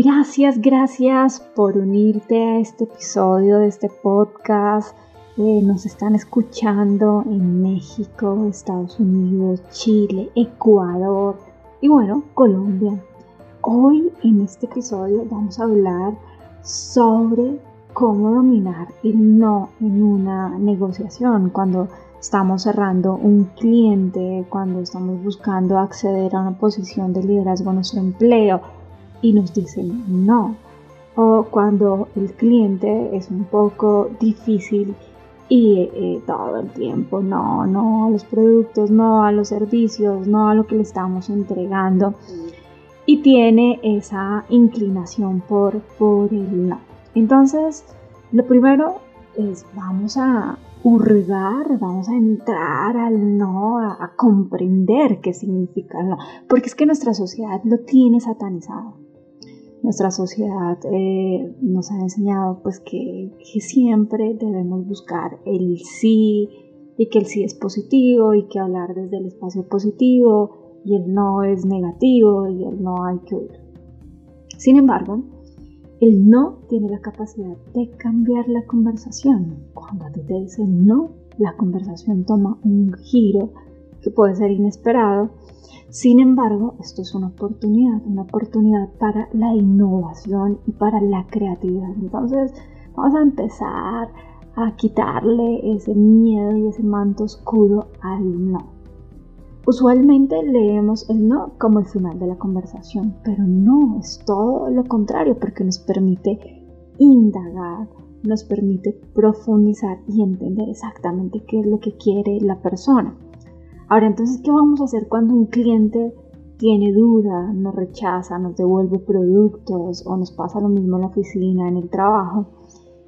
Gracias, gracias por unirte a este episodio de este podcast. Eh, nos están escuchando en México, Estados Unidos, Chile, Ecuador y bueno, Colombia. Hoy en este episodio vamos a hablar sobre cómo dominar el no en una negociación cuando estamos cerrando un cliente, cuando estamos buscando acceder a una posición de liderazgo en nuestro empleo y nos dicen no. O cuando el cliente es un poco difícil y eh, todo el tiempo no, no a los productos, no a los servicios, no a lo que le estamos entregando. Y tiene esa inclinación por, por el no. Entonces, lo primero es vamos a hurgar, vamos a entrar al no, a, a comprender qué significa el no, porque es que nuestra sociedad lo tiene satanizado nuestra sociedad eh, nos ha enseñado pues que, siempre debemos buscar el sí y que el sí es positivo y que hablar desde el espacio positivo y el no es negativo y el no hay que oír. Sin embargo, el no tiene la capacidad de cambiar la conversación. Cuando a ti te dicen no, la conversación toma un giro que puede ser inesperado sin embargo, esto es una oportunidad, una oportunidad para la innovación y para la creatividad. Entonces, vamos a empezar a quitarle ese miedo y ese manto oscuro al no. Usualmente leemos el no como el final de la conversación, pero no, es todo lo contrario porque nos permite indagar, nos permite profundizar y entender exactamente qué es lo que quiere la persona. Ahora, entonces, ¿qué vamos a hacer cuando un cliente tiene duda, nos rechaza, nos devuelve productos o nos pasa lo mismo en la oficina, en el trabajo?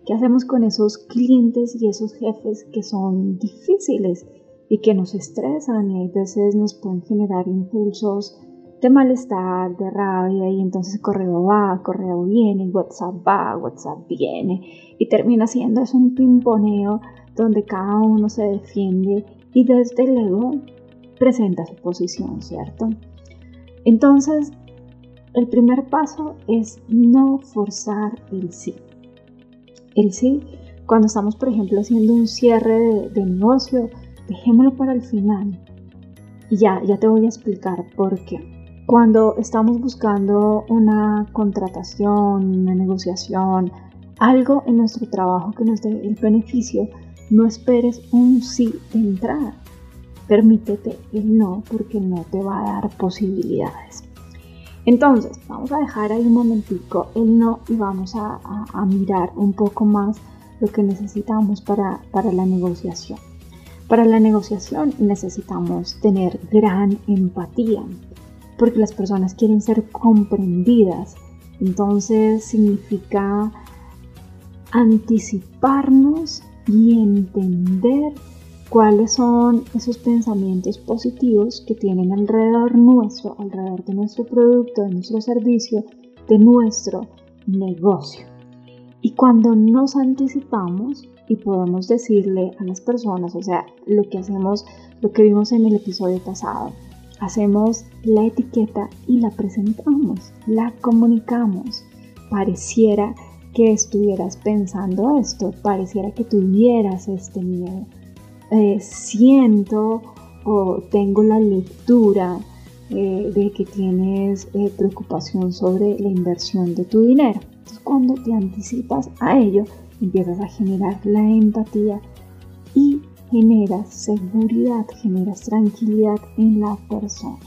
¿Qué hacemos con esos clientes y esos jefes que son difíciles y que nos estresan y a veces nos pueden generar impulsos de malestar, de rabia y entonces correo va, correo viene, WhatsApp va, WhatsApp viene y termina siendo eso un pimponeo donde cada uno se defiende y desde luego presenta su posición, ¿cierto? Entonces, el primer paso es no forzar el sí. El sí, cuando estamos, por ejemplo, haciendo un cierre de, negocio, dejémoslo para el final. Y ya, ya te voy a explicar por qué. Cuando estamos buscando una contratación, una negociación, algo en nuestro trabajo que nos dé el beneficio, no esperes un sí de entrada. Permítete el no porque no te va a dar posibilidades. Entonces, vamos a dejar ahí un momentico el no y vamos a, mirar un poco más lo que necesitamos para, para la negociación. Para la negociación necesitamos tener gran empatía, porque las personas quieren ser comprendidas. Entonces significa anticiparnos y entender cuáles son esos pensamientos positivos que tienen alrededor nuestro, alrededor de nuestro producto, de nuestro servicio, de nuestro negocio. Y cuando nos anticipamos y podemos decirle a las personas, o sea, lo que hacemos, lo que vimos en el episodio pasado, hacemos la etiqueta y la presentamos, la comunicamos. Pareciera que estuvieras pensando esto, pareciera que tuvieras este miedo. eh, siento o tengo la lectura eh, de que tienes eh, preocupación sobre la inversión de tu dinero. Entonces, cuando te anticipas a ello, empiezas a generar la empatía y generas seguridad, generas tranquilidad en la persona.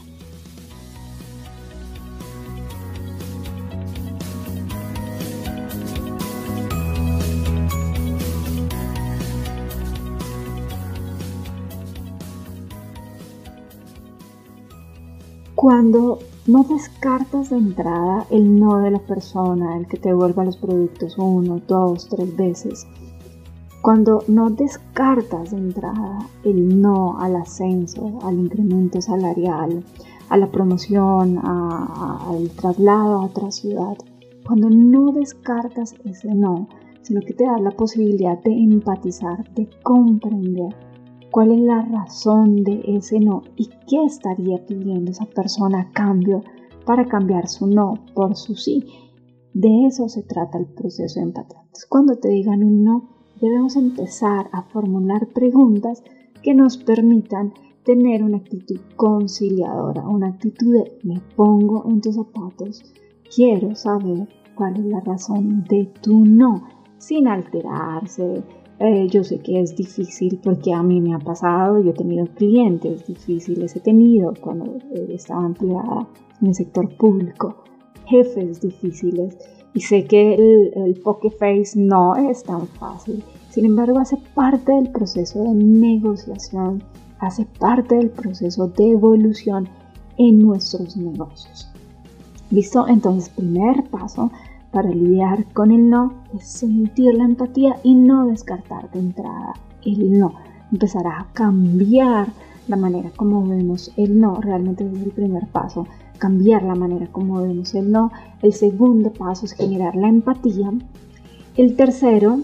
Cuando no descartas de entrada el no de la persona, el que te devuelva los productos uno, dos, tres veces, cuando no descartas de entrada el no al ascenso, al incremento salarial, a la promoción, al traslado a otra ciudad, cuando no descartas ese no, sino que te das la posibilidad de empatizar, de comprender, cuál es la razón de ese no y qué estaría pidiendo esa persona a cambio para cambiar su no por su sí. De eso se trata el proceso de empatía. cuando te digan un no, debemos empezar a formular preguntas que nos permitan tener una actitud conciliadora, una actitud de me pongo en tus zapatos, quiero saber cuál es la razón de tu no, sin alterarse, eh, yo sé que es difícil porque a mí me ha pasado, yo he tenido clientes difíciles, he tenido cuando eh, estaba empleada en el sector público, jefes difíciles y sé que el, el poke face no es tan fácil. Sin embargo, hace parte del proceso de negociación, hace parte del proceso de evolución en nuestros negocios. ¿Listo? Entonces, primer paso, para lidiar con el no es sentir la empatía y no descartar de entrada el no. Empezar a cambiar la manera como vemos el no. Realmente es el primer paso. Cambiar la manera como vemos el no. El segundo paso es generar la empatía. El tercero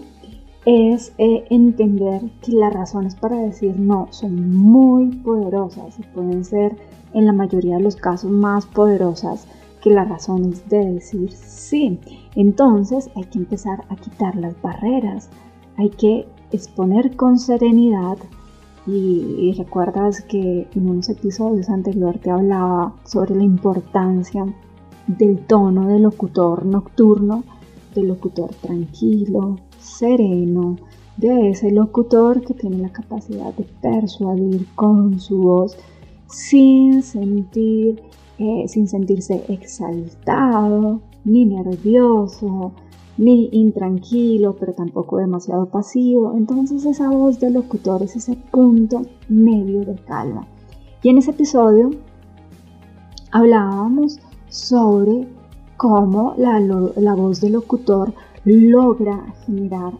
es eh, entender que las razones para decir no son muy poderosas y pueden ser en la mayoría de los casos más poderosas que las razones de decir sí. Entonces hay que empezar a quitar las barreras, hay que exponer con serenidad y, recuerdas que en unos episodios anteriores te hablaba sobre la importancia del tono del locutor nocturno, del locutor tranquilo, sereno, de ese locutor que tiene la capacidad de persuadir con su voz sin sentir eh, sin sentirse exaltado, ni nervioso, ni intranquilo, pero tampoco demasiado pasivo. Entonces esa voz del locutor es ese punto medio de calma. Y en ese episodio hablábamos sobre cómo la, la voz del locutor logra generar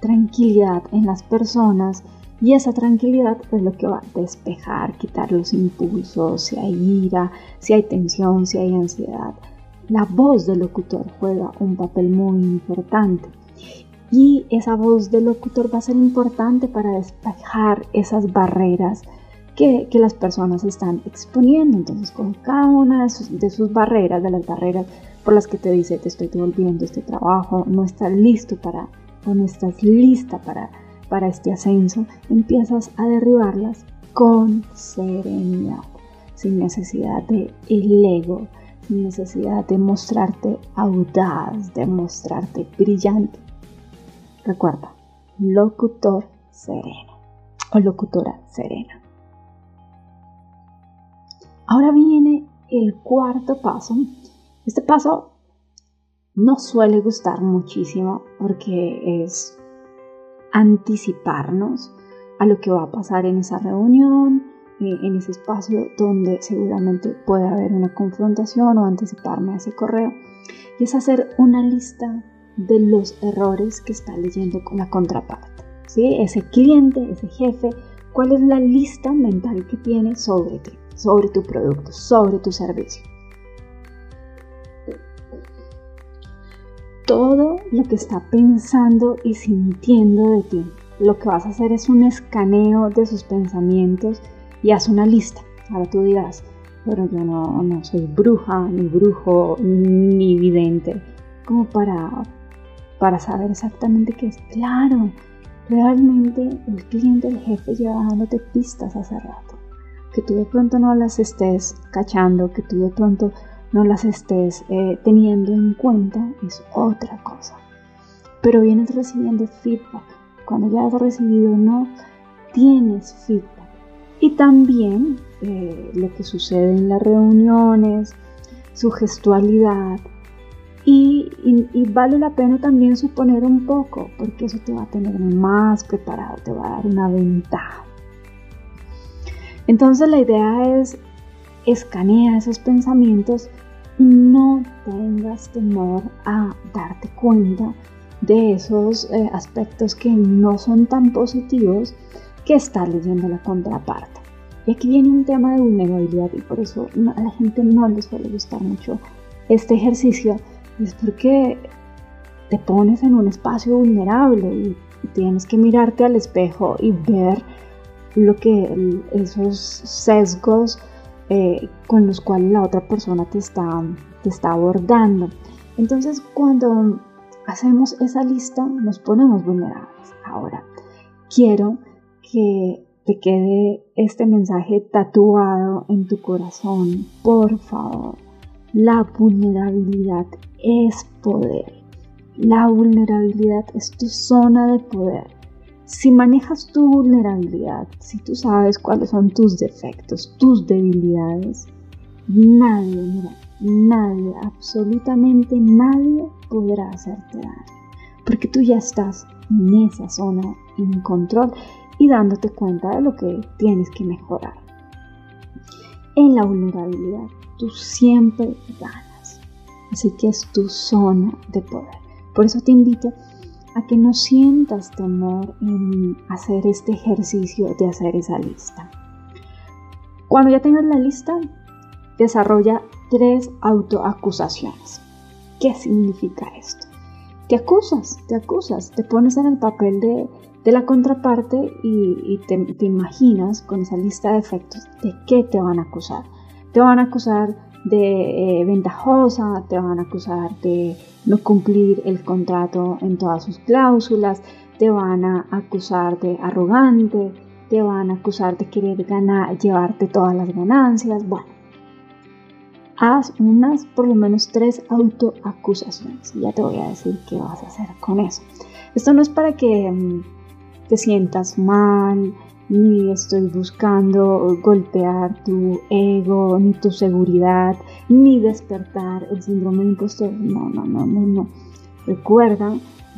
tranquilidad en las personas y esa tranquilidad es lo que va a despejar, quitar los impulsos, si hay ira, si hay tensión, si hay ansiedad. La voz del locutor juega un papel muy importante. Y esa voz del locutor va a ser importante para despejar esas barreras que, las personas están exponiendo. Entonces, con cada una de sus, de sus, barreras, de las barreras por las que te dice te estoy devolviendo este trabajo, no estás listo para, o no estás lista para para este ascenso, empiezas a derribarlas con serenidad, sin necesidad de el ego, sin necesidad de mostrarte audaz, de mostrarte brillante. Recuerda, locutor sereno o locutora serena. Ahora viene el cuarto paso. Este paso no suele gustar muchísimo porque es anticiparnos a lo que va a pasar en esa reunión, eh, en ese espacio donde seguramente puede haber una confrontación o anticiparme a ese correo. Y es hacer una lista de los errores que está leyendo con la contraparte. ¿sí? Ese cliente, ese jefe, cuál es la lista mental que tiene sobre ti, sobre tu producto, sobre tu servicio. Todo lo que está pensando y sintiendo de ti. Lo que vas a hacer es un escaneo de sus pensamientos y haz una lista. Ahora tú dirás, pero yo no, no soy bruja, ni brujo, ni vidente, como para, para saber exactamente qué es. Claro, realmente el cliente, el jefe lleva dándote pistas hace rato. Que tú de pronto no las estés cachando, que tú de pronto no las estés eh, teniendo en cuenta, es otra cosa. Pero vienes recibiendo feedback. Cuando ya has recibido no, tienes feedback. Y también eh, lo que sucede en las reuniones, su gestualidad, y, vale la pena también suponer un poco, porque eso te va a tener más preparado, te va a dar una ventaja. Entonces la idea es escanea esos pensamientos y no tengas temor a darte cuenta de esos eh, aspectos que no son tan positivos que está leyendo la contraparte. Y aquí viene un tema de vulnerabilidad y por eso a la gente no les suele gustar mucho este ejercicio es porque te pones en un espacio vulnerable y tienes que mirarte al espejo y ver lo que esos sesgos eh, con los cuales la otra persona te está, te está abordando. Entonces cuando hacemos esa lista nos ponemos vulnerables. Ahora, quiero que te quede este mensaje tatuado en tu corazón, por favor. La vulnerabilidad es poder. La vulnerabilidad es tu zona de poder. Si manejas tu vulnerabilidad, si tú sabes cuáles son tus defectos, tus debilidades, nadie, nadie, absolutamente nadie podrá hacerte daño. Porque tú ya estás en esa zona en control y dándote cuenta de lo que tienes que mejorar. En la vulnerabilidad, tú siempre ganas. Así que es tu zona de poder. Por eso te invito a que no sientas temor en hacer este ejercicio de hacer esa lista. Cuando ya tengas la lista, desarrolla tres autoacusaciones. ¿Qué significa esto? Te acusas, te acusas, te pones en el papel de, la contraparte y, te, te imaginas con esa lista de efectos de qué te van a acusar. Te van a acusar de eh, ventajosa, te van a acusar de no cumplir el contrato en todas sus cláusulas, te van a acusar de arrogante, te van a acusar de querer ganar, llevarte todas las ganancias. Bueno, haz unas, por lo menos tres autoacusaciones ya te voy a decir qué vas a hacer con eso. Esto no es para que mm, te sientas mal, ni estoy buscando golpear tu ego, ni tu seguridad, ni despertar el síndrome de impostor. No, no, no, no, no. Recuerda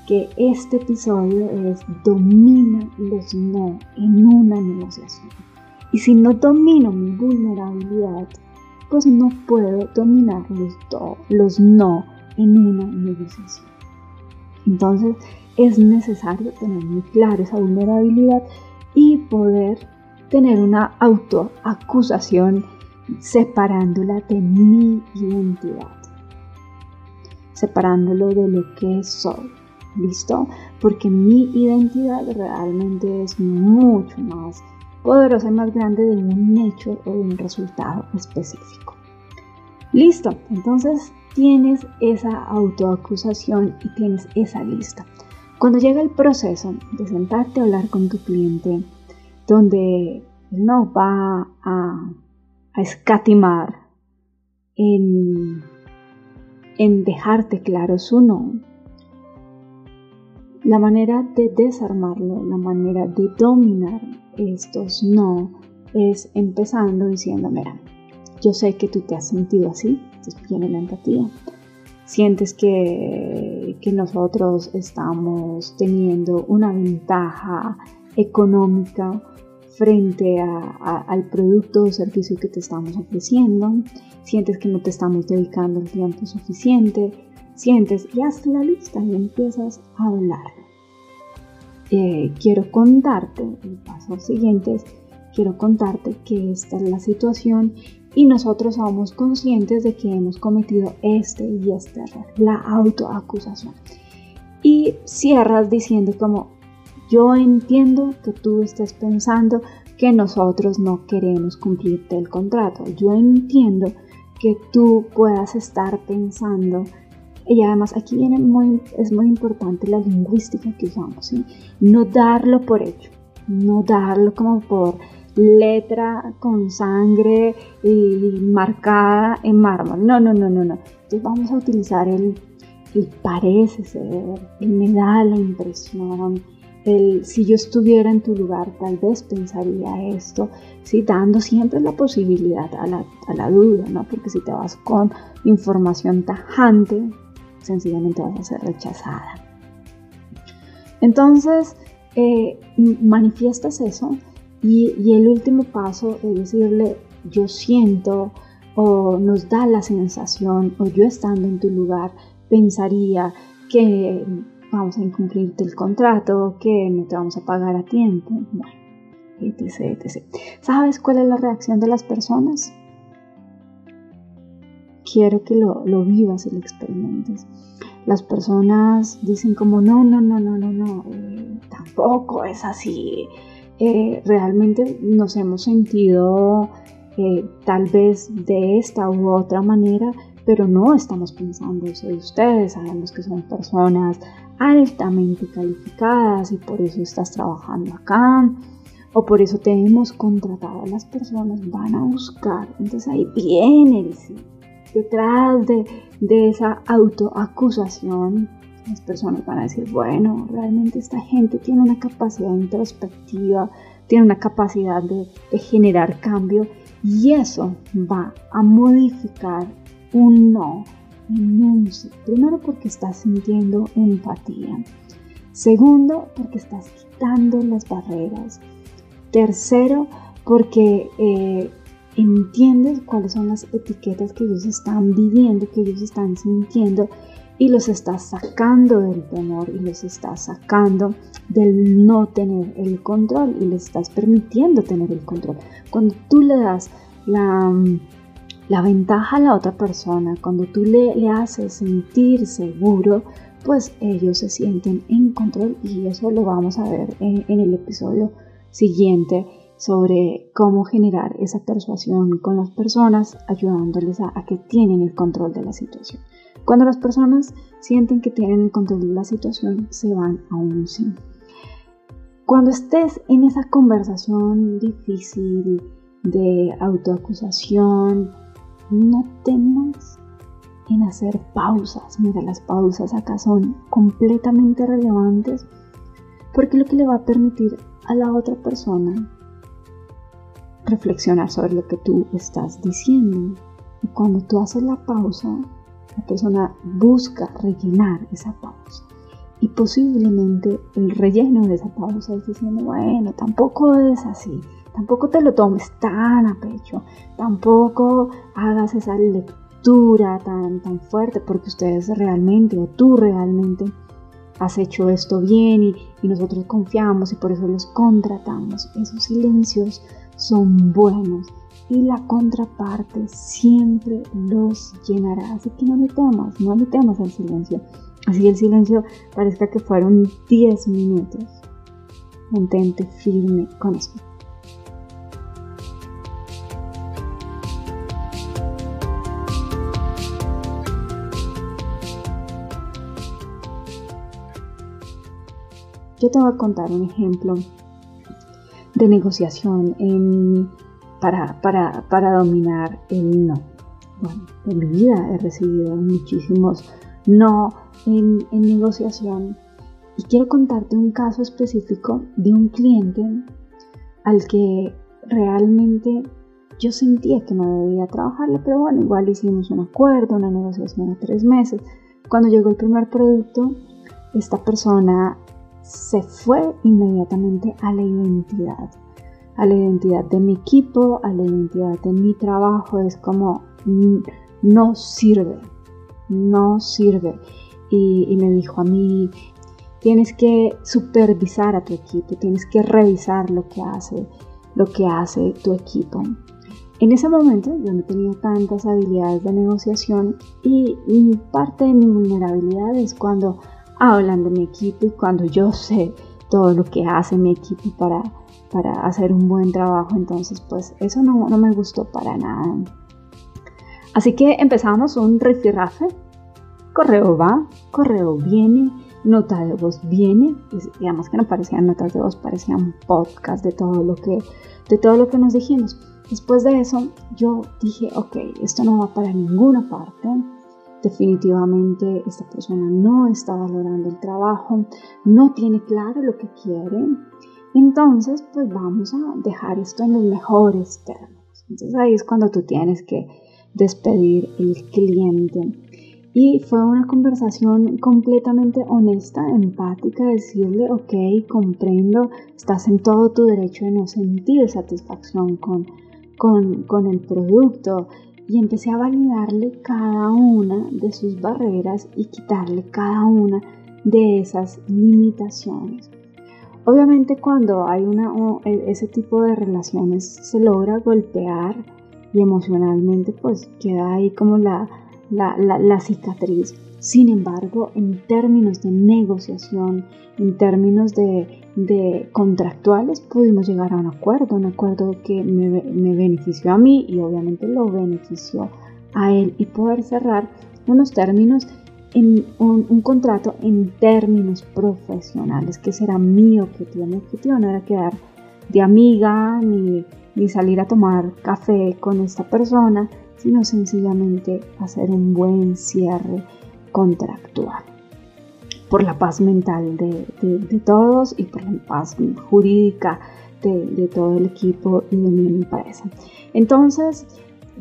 que este episodio es domina los no en una negociación. Y si no domino mi vulnerabilidad, pues no puedo dominar los, los no en una negociación. Entonces es necesario tener muy claro esa vulnerabilidad y poder tener una autoacusación separándola de mi identidad, separándolo de lo que soy. ¿Listo? Porque mi identidad realmente es mucho más poderosa y más grande de un hecho o de un resultado específico. Listo, entonces tienes esa autoacusación y tienes esa lista. Cuando llega el proceso de sentarte a hablar con tu cliente, donde no va a, escatimar en, en dejarte claro su no, la manera de desarmarlo, la manera de dominar estos no, es empezando diciendo, mira, yo sé que tú te has sentido así, entonces viene la empatía, sientes que, nosotros estamos teniendo una ventaja económica frente al producto o servicio que te estamos ofreciendo, sientes que no te estamos dedicando el tiempo suficiente, sientes y haz la lista y empiezas a hablar. Eh, quiero contarte, el paso siguiente es, quiero contarte que esta es la situación y nosotros somos conscientes de que hemos cometido este y este error, la autoacusación. Y cierras diciendo como, yo entiendo que tú estés pensando que nosotros no queremos cumplirte el contrato. Yo entiendo que tú puedas estar pensando Y además aquí viene muy, es muy importante la lingüística que usamos, ¿sí? no darlo por hecho, no darlo como por letra con sangre y marcada en mármol. No, no, no, no, no. Entonces vamos a utilizar el, el parece ser, el me da la impresión, el si yo estuviera en tu lugar tal vez pensaría esto, ¿sí? dando siempre la posibilidad a la, a la duda, ¿no? porque si te vas con información tajante, sencillamente vas a ser rechazada. Entonces, eh, manifiestas eso y, el último paso es decirle, yo siento o nos da la sensación o yo estando en tu lugar pensaría que vamos a incumplirte el contrato, que no te vamos a pagar a tiempo, etc, etc. ¿Sabes cuál es la reacción de las personas? Quiero que lo, lo vivas y lo experimentes. Las personas dicen como, no, no, no, no, no, no, eh, tampoco es así eh, realmente nos hemos sentido eh, tal vez de esta u otra manera, pero no estamos pensando eso de ustedes. Sabemos que son personas altamente calificadas y por eso estás trabajando acá o por eso te hemos contratado las personas, van a buscar. Entonces ahí viene el sí. Detrás de, de esa autoacusación las personas van a decir, bueno, realmente esta gente tiene una capacidad introspectiva, tiene una capacidad de, generar cambio y eso va a modificar un no en un sí. Primero porque estás sintiendo empatía. Segundo, porque estás quitando las barreras. Tercero, porque eh, entiendes cuáles son las etiquetas que ellos están viviendo, que ellos están sintiendo y los estás sacando del temor y los estás sacando del no tener el control y les estás permitiendo tener el control. Cuando tú le das la, la ventaja a la otra persona, cuando tú le, le haces sentir seguro, pues ellos se sienten en control y eso lo vamos a ver en el episodio siguiente sobre cómo generar esa persuasión con las personas, ayudándoles a, que tienen el control de la situación. Cuando las personas sienten que tienen el control de la situación, se van a un sí. Cuando estés en esa conversación difícil de autoacusación, no temas en hacer pausas. Mira, las pausas acá son completamente relevantes porque lo que le va a permitir a la otra persona reflexionar sobre lo que tú estás diciendo. Y cuando tú haces la pausa, la persona busca rellenar esa pausa. Y posiblemente el relleno de esa pausa es diciendo, bueno, tampoco es así, tampoco te lo tomes tan a pecho, tampoco hagas esa lectura tan, tan fuerte porque ustedes realmente o tú realmente has hecho esto bien y, y nosotros confiamos y por eso los contratamos. Esos silencios son buenos y la contraparte siempre los llenará. Así que no le temas, no le temas al silencio. Así el silencio parezca que fueron 10 minutos. Mantente firme con eso. Yo te voy a contar un ejemplo de negociación en para, dominar el no. Bueno, en mi vida he recibido muchísimos no en, en negociación y quiero contarte un caso específico de un cliente al que realmente yo sentía que no debía trabajarle, pero bueno, igual hicimos un acuerdo, una negociación de tres meses. Cuando llegó el primer producto, esta persona se fue inmediatamente a la identidad a la identidad de mi equipo, a la identidad de mi trabajo, es como mm, no sirve, no sirve. Y, me dijo a mí, tienes que supervisar a tu equipo, tienes que revisar lo que hace, lo que hace tu equipo. En ese momento yo no tenía tantas habilidades de negociación y parte de mi vulnerabilidad es cuando hablan de mi equipo y cuando yo sé todo lo que hace mi equipo para para hacer un buen trabajo, entonces pues eso no, no me gustó para nada. Así que empezamos un rifirrafe correo va, correo viene, nota de voz viene, además que no parecían notas de voz, parecían podcast de todo lo que, de todo lo que nos dijimos. Después de eso, yo dije, ok, esto no va para ninguna parte. Definitivamente esta persona no está valorando el trabajo, no tiene claro lo que quiere. Entonces, pues vamos a dejar esto en los mejores términos. Entonces ahí es cuando tú tienes que despedir el cliente y fue una conversación completamente honesta, empática, decirle, ok, comprendo, estás en todo tu derecho de no sentir satisfacción con, con, el producto. Y empecé a validarle cada una de sus barreras y quitarle cada una de esas limitaciones. Obviamente cuando hay una, e, ese tipo de relaciones se logra golpear y emocionalmente pues queda ahí como la, la, cicatriz. Sin embargo, en términos de negociación, en términos de, contractuales, pudimos llegar a un acuerdo, un acuerdo que me, benefició a mí y obviamente lo benefició a él y poder cerrar unos términos en un, contrato en términos profesionales, que será mi objetivo. Mi objetivo no era quedar de amiga ni, ni salir a tomar café con esta persona, sino sencillamente hacer un buen cierre contractual. Por la paz mental de, todos y por la paz jurídica de, todo el equipo y de mi empresa. Entonces,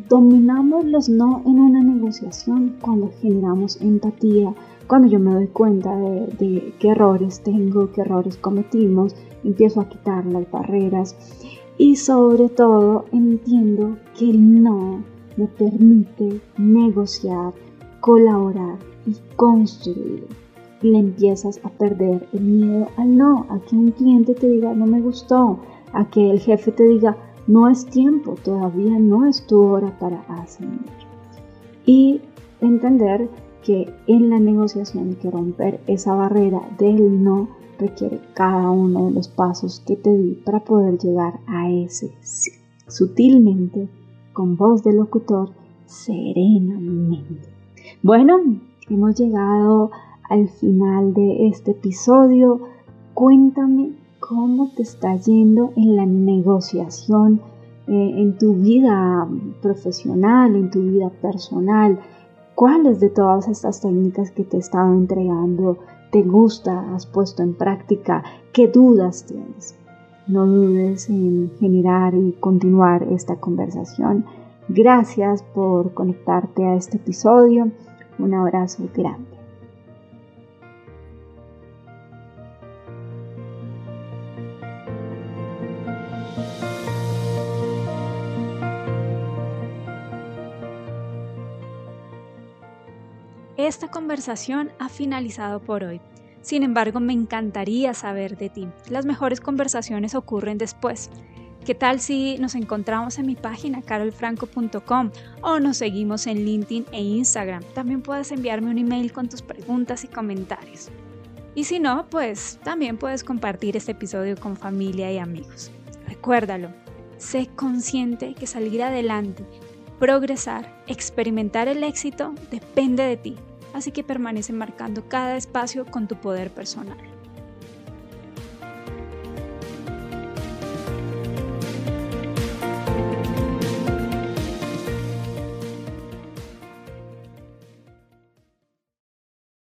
dominamos los no en una negociación cuando generamos empatía, cuando yo me doy cuenta de, qué errores tengo, qué errores cometimos, empiezo a quitar las barreras y sobre todo entiendo que el no me permite negociar, colaborar y construir. Le empiezas a perder el miedo al no, a que un cliente te diga no me gustó, a que el jefe te diga no es tiempo, todavía no es tu hora para ascender. Y entender que en la negociación que romper esa barrera del no requiere cada uno de los pasos que te di para poder llegar a ese sí. Sutilmente con voz de locutor serenamente. Bueno, hemos llegado al final de este episodio. Cuéntame cómo te está yendo en la negociación, eh, en tu vida profesional, en tu vida personal. ¿Cuáles de todas estas técnicas que te he estado entregando te gusta, has puesto en práctica? ¿Qué dudas tienes? No dudes en generar y continuar esta conversación. Gracias por conectarte a este episodio. Un abrazo grande. Esta conversación ha finalizado por hoy. Sin embargo, me encantaría saber de ti. Las mejores conversaciones ocurren después. ¿Qué tal si nos encontramos en mi página carolfranco.com o nos seguimos en LinkedIn e Instagram? También puedes enviarme un email con tus preguntas y comentarios. Y si no, pues también puedes compartir este episodio con familia y amigos. Recuérdalo, sé consciente que salir adelante, progresar, experimentar el éxito depende de ti así que permanece marcando cada espacio con tu poder personal.